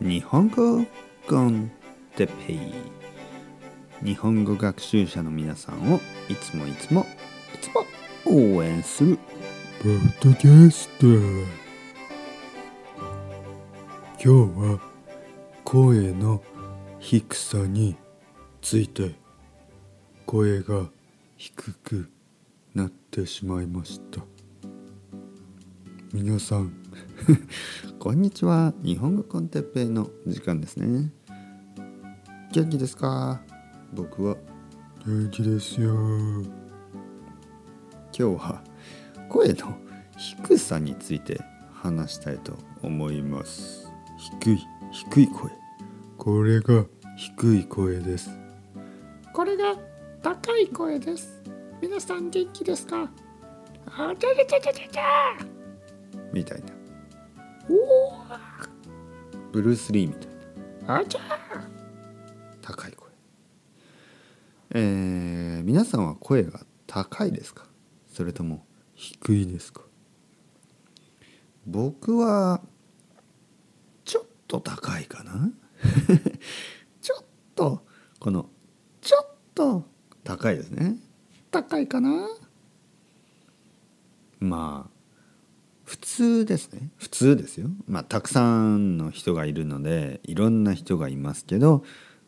日本語コンテペイ日本語学習者の皆さんをいつもいつもいつも応援する。ポッドキャスト。今日は声の低さについて声が低くなってしまいました。皆さん こんにちは。日本語コンテッペイの時間ですね。元気ですか？僕は。元気ですよ。今日は。声の低さについて話したいと思います。低い低い声。これが低い声です。これが高い声です。皆さん元気ですか？あちゃちゃちゃちゃちゃみたいな。おブルース・リーみたいな。あちゃ高い声えー、皆さんは声が高いですか？それとも低いですか？僕はちょっと高いかな？ちょっとこのちょっと高いですね。高いかな？まあ普通ですね。普通ですよ。まあたくさんの人がいるのでいろんな人がいますけど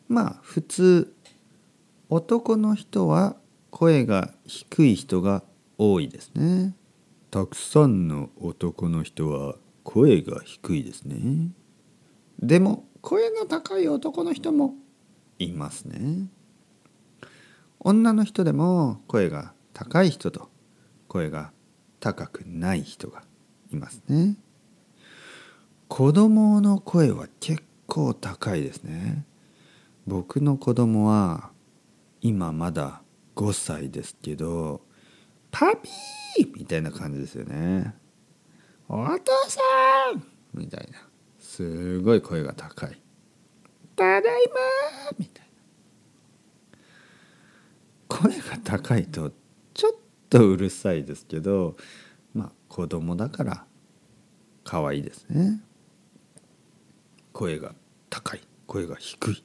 まあ普通男の人は声が低い人が多いですね。たくさんの男の人は声が低いですね。でも声の高い男の人もいますね。女の人でも声が高い人と声が高くない人がいますね。子供の声は結構高いですね。僕の子供は今まだ5歳ですけどパピー！みたいな感じですよねお父さん！みたいな。すごい声が高いただいま！みたいな。声が高いとちょっとうるさいですけどまあ子供だから可愛いですね。声が高い。声が低い。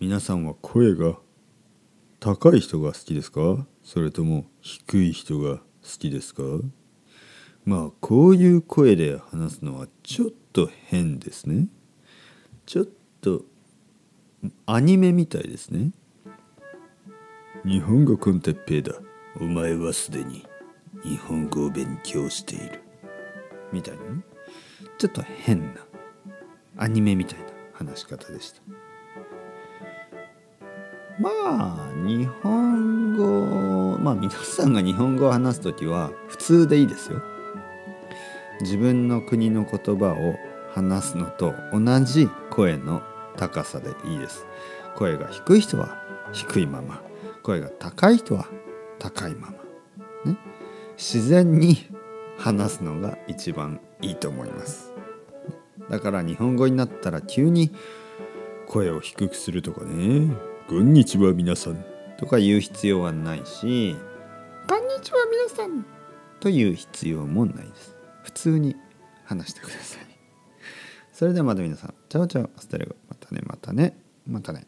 皆さんは声が高い人が好きですか？それとも低い人が好きですか？まあこういう声で話すのはちょっと変ですね。ちょっとアニメみたいですね。日本語コンテッペイだ。お前はすでに日本語を勉強している。みたいな。ねちょっと変な。アニメみたいな話し方でした。まあ日本語まあ皆さんが日本語を話す時は普通でいいですよ。自分の国の言葉を話すのと同じ声の高さでいいです。声が低い人は低いまま。声が高い人は高いまま。自然に話すのが一番いいと思います。だから日本語になったら急に声を低くするとかね「こんにちは皆さん」とか言う必要はないしこんにちは皆さんという必要もないです。普通に話してください。それではまた皆さん。 Chao chao。Hasta luego またねまたねまたね